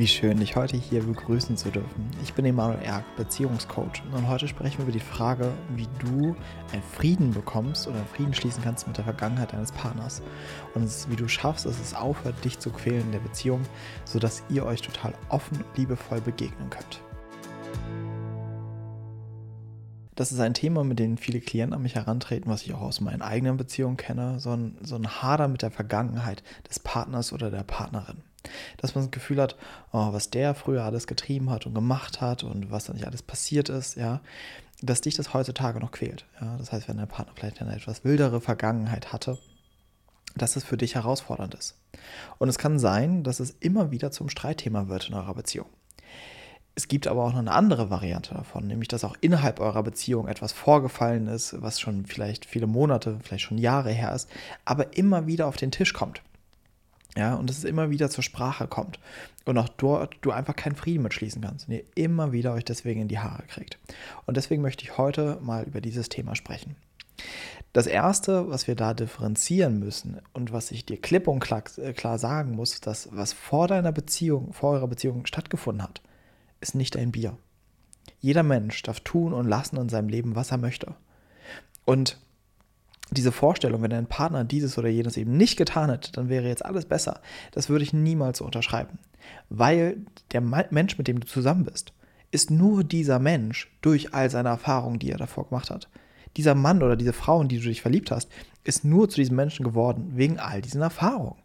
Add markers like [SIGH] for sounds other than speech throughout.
Wie schön, dich heute hier begrüßen zu dürfen. Ich bin Emanuel Erk, Beziehungscoach und heute sprechen wir über die Frage, wie du einen Frieden bekommst oder einen Frieden schließen kannst mit der Vergangenheit deines Partners und wie du schaffst, dass es aufhört, dich zu quälen in der Beziehung, sodass ihr euch total offen, liebevoll begegnen könnt. Das ist ein Thema, mit dem viele Klienten an mich herantreten, was ich auch aus meinen eigenen Beziehungen kenne, so ein, so ein Hader mit der Vergangenheit des Partners oder der Partnerin. Dass man das Gefühl hat, oh, was der früher alles getrieben hat und gemacht hat und was da nicht alles passiert ist, ja, dass dich das heutzutage noch quält. Ja? Das heißt, wenn dein Partner vielleicht eine etwas wildere Vergangenheit hatte, dass es für dich herausfordernd ist. Und es kann sein, dass es immer wieder zum Streitthema wird in eurer Beziehung. Es gibt aber auch noch eine andere Variante davon, nämlich dass auch innerhalb eurer Beziehung etwas vorgefallen ist, was schon vielleicht viele Monate, vielleicht schon Jahre her ist, aber immer wieder auf den Tisch kommt. Ja, und dass es immer wieder zur Sprache kommt. Und auch dort du einfach keinen Frieden mitschließen kannst und ihr immer wieder euch deswegen in die Haare kriegt. Und deswegen möchte ich heute mal über dieses Thema sprechen. Das erste, was wir da differenzieren müssen und was ich dir klipp und klar, äh, klar sagen muss, dass was vor deiner Beziehung, vor eurer Beziehung stattgefunden hat, ist nicht ein Bier. Jeder Mensch darf tun und lassen in seinem Leben, was er möchte. Und diese Vorstellung, wenn dein Partner dieses oder jenes eben nicht getan hätte, dann wäre jetzt alles besser. Das würde ich niemals unterschreiben. Weil der Mensch, mit dem du zusammen bist, ist nur dieser Mensch durch all seine Erfahrungen, die er davor gemacht hat. Dieser Mann oder diese Frau, in die du dich verliebt hast, ist nur zu diesem Menschen geworden wegen all diesen Erfahrungen.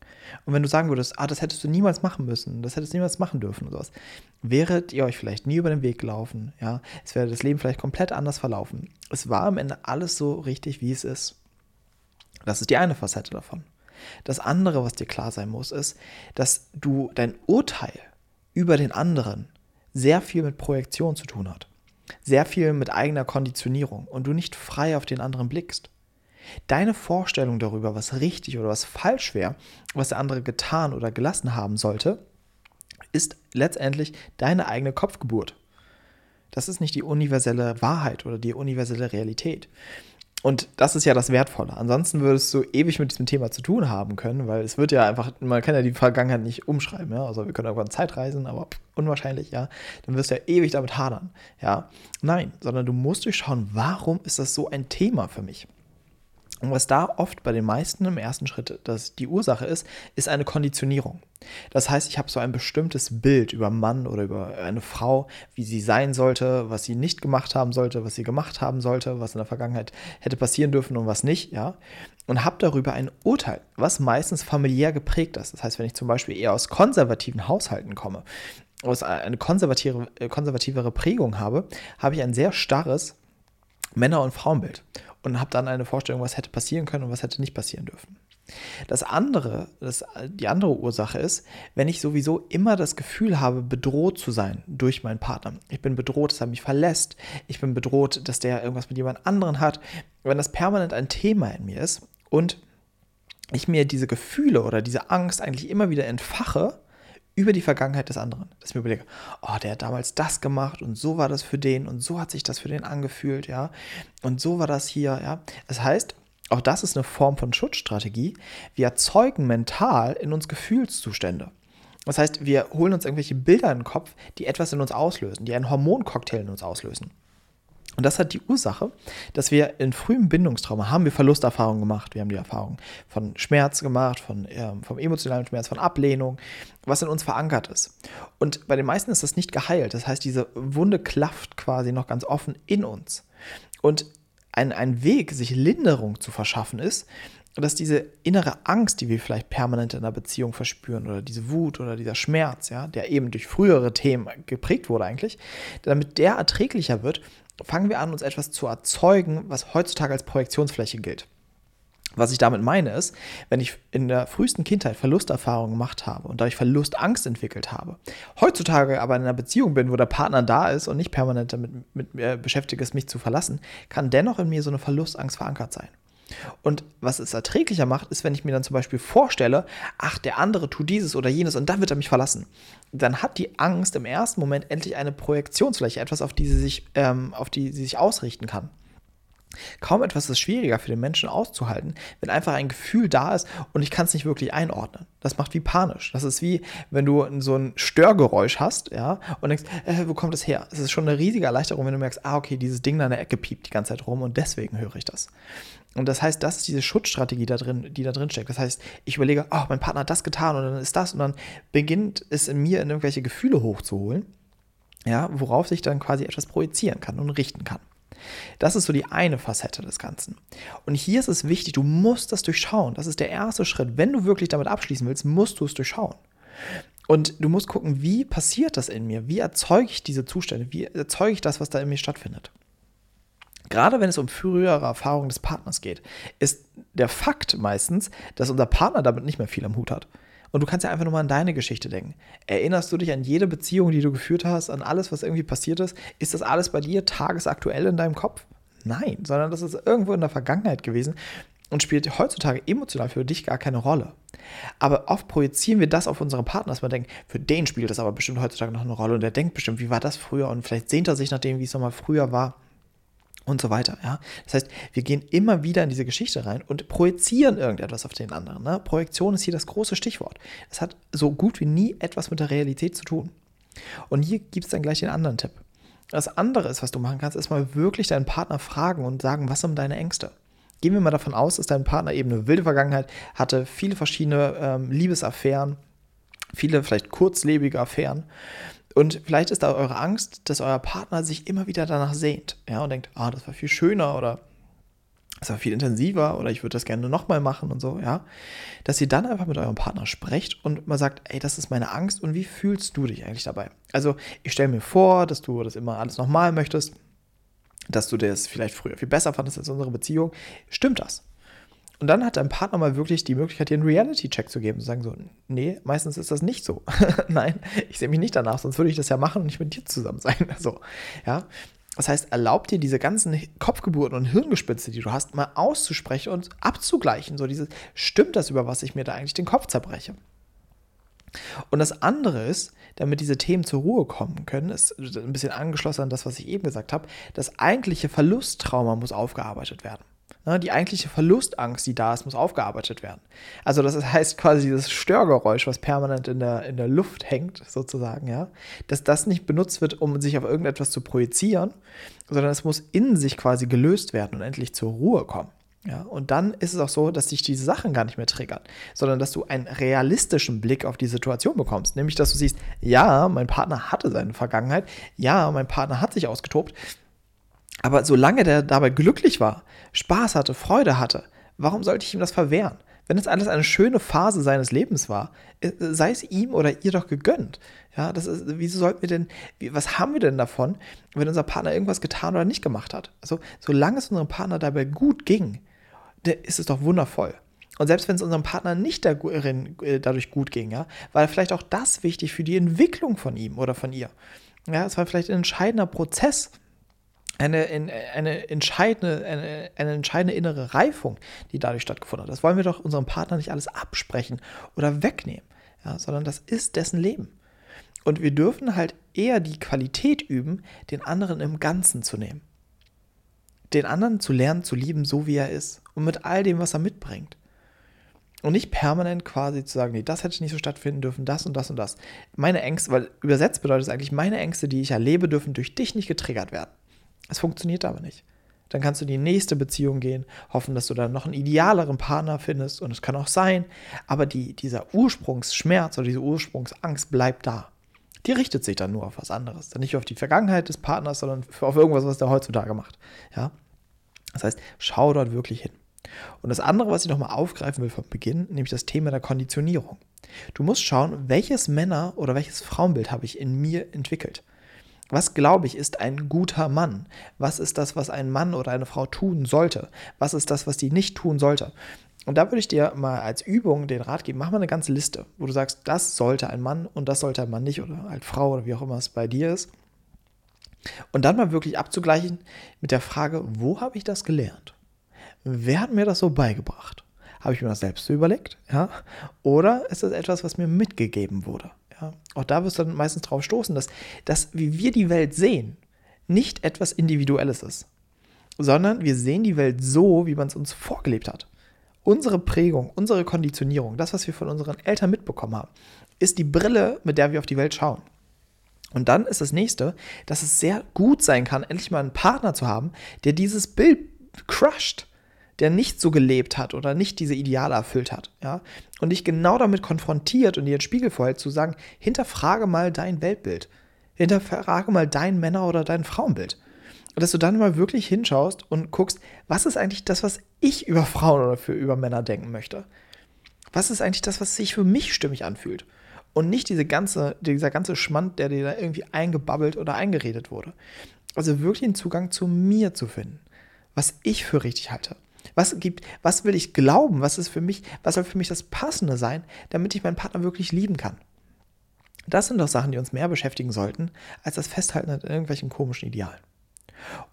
Und wenn du sagen würdest, ah, das hättest du niemals machen müssen, das hättest du niemals machen dürfen oder sowas, wäret ihr euch vielleicht nie über den Weg gelaufen, ja, es wäre das Leben vielleicht komplett anders verlaufen. Es war am Ende alles so richtig, wie es ist. Das ist die eine Facette davon. Das andere, was dir klar sein muss, ist, dass du dein Urteil über den anderen sehr viel mit Projektion zu tun hat. Sehr viel mit eigener Konditionierung und du nicht frei auf den anderen blickst. Deine Vorstellung darüber, was richtig oder was falsch wäre, was der andere getan oder gelassen haben sollte, ist letztendlich deine eigene Kopfgeburt. Das ist nicht die universelle Wahrheit oder die universelle Realität. Und das ist ja das Wertvolle. Ansonsten würdest du ewig mit diesem Thema zu tun haben können, weil es wird ja einfach, man kann ja die Vergangenheit nicht umschreiben, ja. Also wir können irgendwann Zeit reisen, aber unwahrscheinlich, ja. Dann wirst du ja ewig damit hadern, ja. Nein, sondern du musst durchschauen, warum ist das so ein Thema für mich? Und was da oft bei den meisten im ersten Schritt das die Ursache ist, ist eine Konditionierung. Das heißt, ich habe so ein bestimmtes Bild über Mann oder über eine Frau, wie sie sein sollte, was sie nicht gemacht haben sollte, was sie gemacht haben sollte, was in der Vergangenheit hätte passieren dürfen und was nicht, ja. Und habe darüber ein Urteil, was meistens familiär geprägt ist. Das heißt, wenn ich zum Beispiel eher aus konservativen Haushalten komme, aus eine konservative, konservativere Prägung habe, habe ich ein sehr starres Männer- und Frauenbild und habe dann eine Vorstellung, was hätte passieren können und was hätte nicht passieren dürfen. Das andere, das, die andere Ursache ist, wenn ich sowieso immer das Gefühl habe, bedroht zu sein durch meinen Partner. Ich bin bedroht, dass er mich verlässt. Ich bin bedroht, dass der irgendwas mit jemand anderen hat. Wenn das permanent ein Thema in mir ist und ich mir diese Gefühle oder diese Angst eigentlich immer wieder entfache, über die Vergangenheit des anderen. Dass ich mir überlege, oh, der hat damals das gemacht und so war das für den und so hat sich das für den angefühlt, ja. Und so war das hier, ja. Das heißt, auch das ist eine Form von Schutzstrategie. Wir erzeugen mental in uns Gefühlszustände. Das heißt, wir holen uns irgendwelche Bilder in den Kopf, die etwas in uns auslösen, die einen Hormoncocktail in uns auslösen. Und das hat die Ursache, dass wir in frühem Bindungstrauma haben wir Verlusterfahrungen gemacht. Wir haben die Erfahrung von Schmerz gemacht, von, äh, vom emotionalen Schmerz, von Ablehnung, was in uns verankert ist. Und bei den meisten ist das nicht geheilt. Das heißt, diese Wunde klafft quasi noch ganz offen in uns. Und ein, ein Weg, sich Linderung zu verschaffen, ist, dass diese innere Angst, die wir vielleicht permanent in einer Beziehung verspüren, oder diese Wut oder dieser Schmerz, ja, der eben durch frühere Themen geprägt wurde eigentlich, damit der erträglicher wird, fangen wir an, uns etwas zu erzeugen, was heutzutage als Projektionsfläche gilt. Was ich damit meine ist, wenn ich in der frühesten Kindheit Verlusterfahrungen gemacht habe und dadurch Verlustangst entwickelt habe, heutzutage aber in einer Beziehung bin, wo der Partner da ist und nicht permanent damit mit mir beschäftigt ist, mich zu verlassen, kann dennoch in mir so eine Verlustangst verankert sein. Und was es erträglicher macht, ist, wenn ich mir dann zum Beispiel vorstelle, ach, der andere tut dieses oder jenes und dann wird er mich verlassen. Dann hat die Angst im ersten Moment endlich eine Projektionsfläche, etwas, auf die sie sich, ähm, auf die sie sich ausrichten kann. Kaum etwas ist schwieriger für den Menschen auszuhalten, wenn einfach ein Gefühl da ist und ich kann es nicht wirklich einordnen. Das macht wie panisch. Das ist wie, wenn du so ein Störgeräusch hast, ja, und denkst, äh, wo kommt es her? Es ist schon eine riesige Erleichterung, wenn du merkst, ah, okay, dieses Ding da in der Ecke piept die ganze Zeit rum und deswegen höre ich das. Und das heißt, das ist diese Schutzstrategie da drin, die da drin steckt. Das heißt, ich überlege, oh, mein Partner hat das getan und dann ist das und dann beginnt es in mir in irgendwelche Gefühle hochzuholen, ja, worauf sich dann quasi etwas projizieren kann und richten kann. Das ist so die eine Facette des Ganzen. Und hier ist es wichtig, du musst das durchschauen. Das ist der erste Schritt. Wenn du wirklich damit abschließen willst, musst du es durchschauen. Und du musst gucken, wie passiert das in mir? Wie erzeuge ich diese Zustände? Wie erzeuge ich das, was da in mir stattfindet? Gerade wenn es um frühere Erfahrungen des Partners geht, ist der Fakt meistens, dass unser Partner damit nicht mehr viel am Hut hat. Und du kannst ja einfach nur mal an deine Geschichte denken. Erinnerst du dich an jede Beziehung, die du geführt hast, an alles, was irgendwie passiert ist? Ist das alles bei dir tagesaktuell in deinem Kopf? Nein, sondern das ist irgendwo in der Vergangenheit gewesen und spielt heutzutage emotional für dich gar keine Rolle. Aber oft projizieren wir das auf unsere Partner, dass man denkt, für den spielt das aber bestimmt heutzutage noch eine Rolle und der denkt bestimmt, wie war das früher und vielleicht sehnt er sich nach dem, wie es nochmal früher war und so weiter. Ja? Das heißt, wir gehen immer wieder in diese Geschichte rein und projizieren irgendetwas auf den anderen. Ne? Projektion ist hier das große Stichwort. Es hat so gut wie nie etwas mit der Realität zu tun. Und hier gibt es dann gleich den anderen Tipp. Das andere ist, was du machen kannst, ist mal wirklich deinen Partner fragen und sagen, was sind deine Ängste? Gehen wir mal davon aus, dass dein Partner eben eine wilde Vergangenheit hatte, viele verschiedene ähm, Liebesaffären, viele vielleicht kurzlebige Affären und vielleicht ist da eure Angst, dass euer Partner sich immer wieder danach sehnt, ja, und denkt, ah, das war viel schöner oder das war viel intensiver oder ich würde das gerne nochmal machen und so, ja. Dass ihr dann einfach mit eurem Partner sprecht und mal sagt, ey, das ist meine Angst und wie fühlst du dich eigentlich dabei? Also, ich stelle mir vor, dass du das immer alles nochmal möchtest, dass du das vielleicht früher viel besser fandest als unsere Beziehung. Stimmt das? Und dann hat dein Partner mal wirklich die Möglichkeit, dir einen Reality-Check zu geben. Zu sagen so, nee, meistens ist das nicht so. [LAUGHS] Nein, ich sehe mich nicht danach, sonst würde ich das ja machen und nicht mit dir zusammen sein. [LAUGHS] So, ja. Das heißt, erlaubt dir diese ganzen Kopfgeburten und Hirngespitze, die du hast, mal auszusprechen und abzugleichen. So dieses, stimmt das, über was ich mir da eigentlich den Kopf zerbreche? Und das andere ist, damit diese Themen zur Ruhe kommen können, ist ein bisschen angeschlossen an das, was ich eben gesagt habe, das eigentliche Verlusttrauma muss aufgearbeitet werden. Ne, die eigentliche Verlustangst, die da ist, muss aufgearbeitet werden. Also das heißt quasi dieses Störgeräusch, was permanent in der, in der Luft hängt, sozusagen, ja, dass das nicht benutzt wird, um sich auf irgendetwas zu projizieren, sondern es muss in sich quasi gelöst werden und endlich zur Ruhe kommen. Ja, und dann ist es auch so, dass dich diese Sachen gar nicht mehr triggern, sondern dass du einen realistischen Blick auf die Situation bekommst. Nämlich, dass du siehst, ja, mein Partner hatte seine Vergangenheit, ja, mein Partner hat sich ausgetobt, aber solange der dabei glücklich war, Spaß hatte, Freude hatte, warum sollte ich ihm das verwehren? Wenn es alles eine schöne Phase seines Lebens war, äh, sei es ihm oder ihr doch gegönnt. Ja, das ist, wieso sollten wir denn, was haben wir denn davon, wenn unser Partner irgendwas getan oder nicht gemacht hat? Also, solange es unserem Partner dabei gut ging, ist es doch wundervoll. Und selbst wenn es unserem Partner nicht äh, dadurch gut ging, ja, war vielleicht auch das wichtig für die Entwicklung von ihm oder von ihr. Ja, es war vielleicht ein entscheidender Prozess eine, eine, entscheidende, eine, eine entscheidende innere Reifung, die dadurch stattgefunden hat. Das wollen wir doch unserem Partner nicht alles absprechen oder wegnehmen, ja, sondern das ist dessen Leben. Und wir dürfen halt eher die Qualität üben, den anderen im Ganzen zu nehmen. Den anderen zu lernen, zu lieben, so wie er ist und mit all dem, was er mitbringt. Und nicht permanent quasi zu sagen, nee, das hätte nicht so stattfinden dürfen, das und das und das. Meine Ängste, weil übersetzt bedeutet es eigentlich, meine Ängste, die ich erlebe, dürfen durch dich nicht getriggert werden. Es funktioniert aber nicht. Dann kannst du in die nächste Beziehung gehen, hoffen, dass du dann noch einen idealeren Partner findest und es kann auch sein, aber die, dieser Ursprungsschmerz oder diese Ursprungsangst bleibt da. Die richtet sich dann nur auf was anderes. Dann nicht auf die Vergangenheit des Partners, sondern auf irgendwas, was der heutzutage macht. Ja? Das heißt, schau dort wirklich hin. Und das andere, was ich nochmal aufgreifen will vom Beginn, nämlich das Thema der Konditionierung. Du musst schauen, welches Männer- oder welches Frauenbild habe ich in mir entwickelt. Was glaube ich ist ein guter Mann? Was ist das, was ein Mann oder eine Frau tun sollte? Was ist das, was die nicht tun sollte? Und da würde ich dir mal als Übung den Rat geben, mach mal eine ganze Liste, wo du sagst, das sollte ein Mann und das sollte ein Mann nicht oder als Frau oder wie auch immer es bei dir ist. Und dann mal wirklich abzugleichen mit der Frage, wo habe ich das gelernt? Wer hat mir das so beigebracht? Habe ich mir das selbst so überlegt? Ja? Oder ist das etwas, was mir mitgegeben wurde? Ja, auch da wirst du dann meistens drauf stoßen, dass das, wie wir die Welt sehen, nicht etwas Individuelles ist. sondern wir sehen die Welt so, wie man es uns vorgelebt hat. Unsere Prägung, unsere Konditionierung, das, was wir von unseren Eltern mitbekommen haben, ist die Brille, mit der wir auf die Welt schauen. Und dann ist das nächste, dass es sehr gut sein kann, endlich mal einen Partner zu haben, der dieses Bild crusht, der nicht so gelebt hat oder nicht diese Ideale erfüllt hat, ja, und dich genau damit konfrontiert und dir einen Spiegel vorhält, zu sagen, hinterfrage mal dein Weltbild, hinterfrage mal dein Männer- oder dein Frauenbild. Und dass du dann mal wirklich hinschaust und guckst, was ist eigentlich das, was ich über Frauen oder für über Männer denken möchte? Was ist eigentlich das, was sich für mich stimmig anfühlt? Und nicht diese ganze, dieser ganze Schmand, der dir da irgendwie eingebabbelt oder eingeredet wurde. Also wirklich einen Zugang zu mir zu finden, was ich für richtig halte. Was gibt, was will ich glauben? Was ist für mich, was soll für mich das Passende sein, damit ich meinen Partner wirklich lieben kann? Das sind doch Sachen, die uns mehr beschäftigen sollten, als das Festhalten an irgendwelchen komischen Idealen.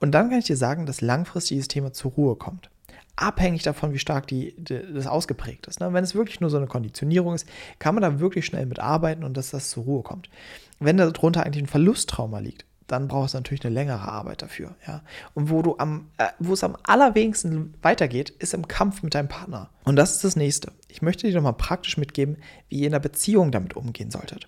Und dann kann ich dir sagen, dass langfristig dieses Thema zur Ruhe kommt. Abhängig davon, wie stark die, die das ausgeprägt ist. Ne? Wenn es wirklich nur so eine Konditionierung ist, kann man da wirklich schnell mit arbeiten und dass das zur Ruhe kommt. Wenn darunter eigentlich ein Verlusttrauma liegt, dann brauchst du natürlich eine längere Arbeit dafür. Ja? Und wo du am, äh, wo es am allerwenigsten weitergeht, ist im Kampf mit deinem Partner. Und das ist das nächste. Ich möchte dir nochmal praktisch mitgeben, wie ihr in der Beziehung damit umgehen solltet.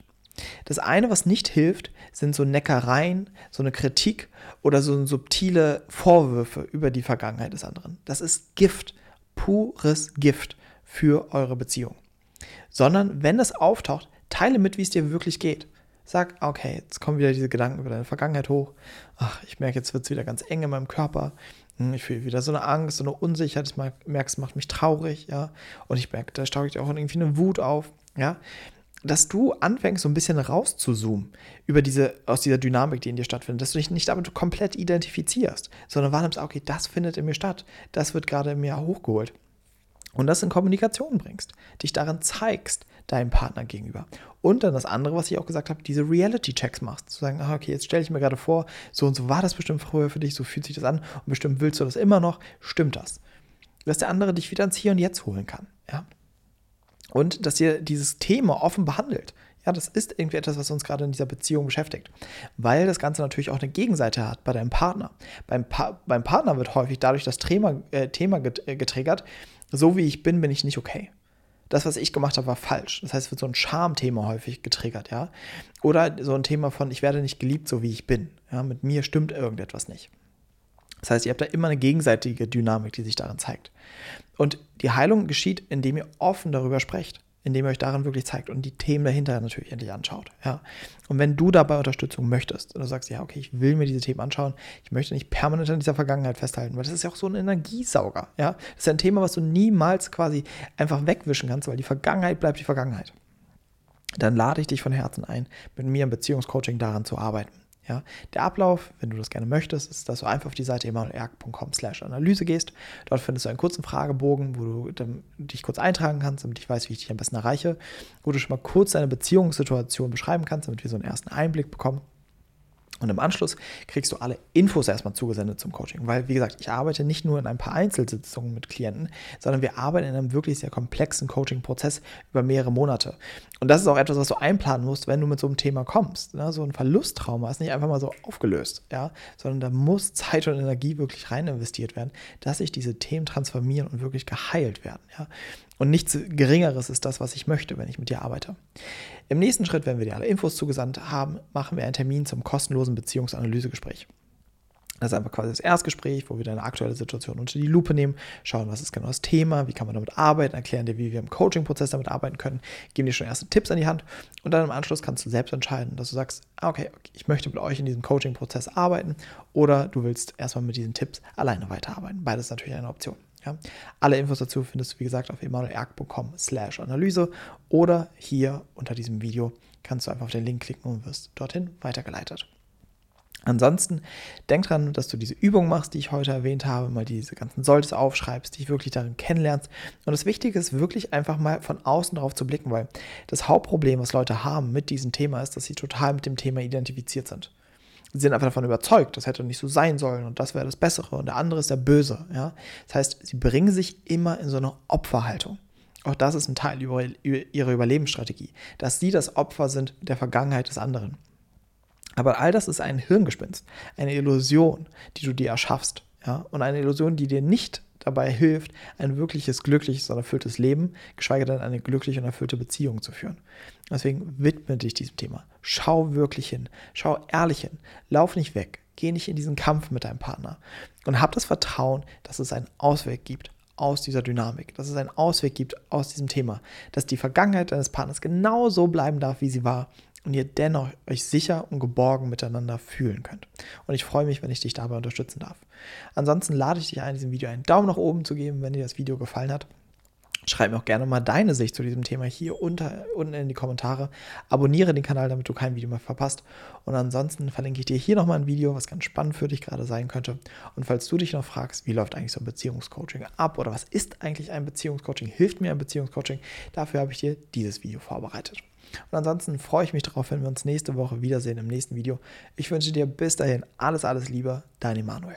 Das eine, was nicht hilft, sind so Neckereien, so eine Kritik oder so subtile Vorwürfe über die Vergangenheit des anderen. Das ist Gift, pures Gift für eure Beziehung. Sondern wenn das auftaucht, teile mit, wie es dir wirklich geht. Sag, okay, jetzt kommen wieder diese Gedanken über deine Vergangenheit hoch. Ach, ich merke, jetzt wird es wieder ganz eng in meinem Körper. Hm, ich fühle wieder so eine Angst, so eine Unsicherheit. Ich merke, es macht mich traurig, ja. Und ich merke, da staue ich auch irgendwie eine Wut auf, ja dass du anfängst, so ein bisschen rauszuzoomen über diese, aus dieser Dynamik, die in dir stattfindet, dass du dich nicht damit komplett identifizierst, sondern wahrnimmst, okay, das findet in mir statt, das wird gerade in mir hochgeholt. Und das in Kommunikation bringst, dich darin zeigst, deinem Partner gegenüber. Und dann das andere, was ich auch gesagt habe, diese Reality-Checks machst. Zu sagen, ah, okay, jetzt stelle ich mir gerade vor, so und so war das bestimmt früher für dich, so fühlt sich das an und bestimmt willst du das immer noch. Stimmt das? Dass der andere dich wieder ins Hier und Jetzt holen kann. Ja? und dass ihr dieses Thema offen behandelt. Ja, das ist irgendwie etwas, was uns gerade in dieser Beziehung beschäftigt. Weil das Ganze natürlich auch eine Gegenseite hat bei deinem Partner. Beim, pa beim Partner wird häufig dadurch das Thema, äh, Thema äh, getriggert, so wie ich bin, bin ich nicht okay. Das, was ich gemacht habe, war falsch. Das heißt, es wird so ein Schamthema häufig getriggert, ja. Oder so ein Thema von, ich werde nicht geliebt, so wie ich bin. Ja, mit mir stimmt irgendetwas nicht. Das heißt, ihr habt da immer eine gegenseitige Dynamik, die sich darin zeigt. Und die Heilung geschieht, indem ihr offen darüber sprecht, indem ihr euch darin wirklich zeigt und die Themen dahinter natürlich endlich anschaut. Ja. Und wenn du dabei Unterstützung möchtest und du sagst, ja, okay, ich will mir diese Themen anschauen, ich möchte nicht permanent an dieser Vergangenheit festhalten, weil das ist ja auch so ein Energiesauger. Ja. Das ist ein Thema, was du niemals quasi einfach wegwischen kannst, weil die Vergangenheit bleibt die Vergangenheit. Dann lade ich dich von Herzen ein, mit mir im Beziehungscoaching daran zu arbeiten. Ja, der Ablauf, wenn du das gerne möchtest, ist, dass du einfach auf die Seite slash Analyse gehst. Dort findest du einen kurzen Fragebogen, wo du dich kurz eintragen kannst, damit ich weiß, wie ich dich am besten erreiche, wo du schon mal kurz deine Beziehungssituation beschreiben kannst, damit wir so einen ersten Einblick bekommen. Und im Anschluss kriegst du alle Infos erstmal zugesendet zum Coaching. Weil, wie gesagt, ich arbeite nicht nur in ein paar Einzelsitzungen mit Klienten, sondern wir arbeiten in einem wirklich sehr komplexen Coaching-Prozess über mehrere Monate. Und das ist auch etwas, was du einplanen musst, wenn du mit so einem Thema kommst. Ne? So ein Verlusttrauma ist nicht einfach mal so aufgelöst, ja? sondern da muss Zeit und Energie wirklich rein investiert werden, dass sich diese Themen transformieren und wirklich geheilt werden. Ja? Und nichts Geringeres ist das, was ich möchte, wenn ich mit dir arbeite. Im nächsten Schritt, wenn wir dir alle Infos zugesandt haben, machen wir einen Termin zum kostenlosen Beziehungsanalysegespräch. Das ist einfach quasi das Erstgespräch, wo wir deine aktuelle Situation unter die Lupe nehmen, schauen, was ist genau das Thema, wie kann man damit arbeiten, erklären dir, wie wir im Coaching-Prozess damit arbeiten können, geben dir schon erste Tipps an die Hand und dann im Anschluss kannst du selbst entscheiden, dass du sagst, ah, okay, ich möchte mit euch in diesem Coaching-Prozess arbeiten oder du willst erstmal mit diesen Tipps alleine weiterarbeiten. Beides ist natürlich eine Option. Ja? Alle Infos dazu findest du, wie gesagt, auf emanuelerg.com slash Analyse oder hier unter diesem Video kannst du einfach auf den Link klicken und wirst dorthin weitergeleitet. Ansonsten denk dran, dass du diese Übung machst, die ich heute erwähnt habe, mal diese ganzen Solltes aufschreibst, dich wirklich darin kennenlernst. Und das Wichtige ist wirklich einfach mal von außen drauf zu blicken, weil das Hauptproblem, was Leute haben mit diesem Thema, ist, dass sie total mit dem Thema identifiziert sind. Sie sind einfach davon überzeugt, das hätte nicht so sein sollen und das wäre das Bessere und der andere ist der Böse. Ja? Das heißt, sie bringen sich immer in so eine Opferhaltung. Auch das ist ein Teil ihrer Überlebensstrategie, dass sie das Opfer sind der Vergangenheit des anderen. Aber all das ist ein Hirngespinst, eine Illusion, die du dir erschaffst. Ja? Und eine Illusion, die dir nicht dabei hilft, ein wirkliches, glückliches und erfülltes Leben, geschweige denn eine glückliche und erfüllte Beziehung zu führen. Deswegen widme dich diesem Thema. Schau wirklich hin. Schau ehrlich hin. Lauf nicht weg. Geh nicht in diesen Kampf mit deinem Partner. Und hab das Vertrauen, dass es einen Ausweg gibt aus dieser Dynamik, dass es einen Ausweg gibt aus diesem Thema, dass die Vergangenheit deines Partners genau so bleiben darf, wie sie war und ihr dennoch euch sicher und geborgen miteinander fühlen könnt. Und ich freue mich, wenn ich dich dabei unterstützen darf. Ansonsten lade ich dich ein, diesem Video einen Daumen nach oben zu geben, wenn dir das Video gefallen hat. Schreib mir auch gerne mal deine Sicht zu diesem Thema hier unter, unten in die Kommentare. Abonniere den Kanal, damit du kein Video mehr verpasst. Und ansonsten verlinke ich dir hier nochmal ein Video, was ganz spannend für dich gerade sein könnte. Und falls du dich noch fragst, wie läuft eigentlich so ein Beziehungscoaching ab oder was ist eigentlich ein Beziehungscoaching, hilft mir ein Beziehungscoaching, dafür habe ich dir dieses Video vorbereitet. Und ansonsten freue ich mich darauf, wenn wir uns nächste Woche wiedersehen im nächsten Video. Ich wünsche dir bis dahin alles, alles Liebe, dein Emanuel.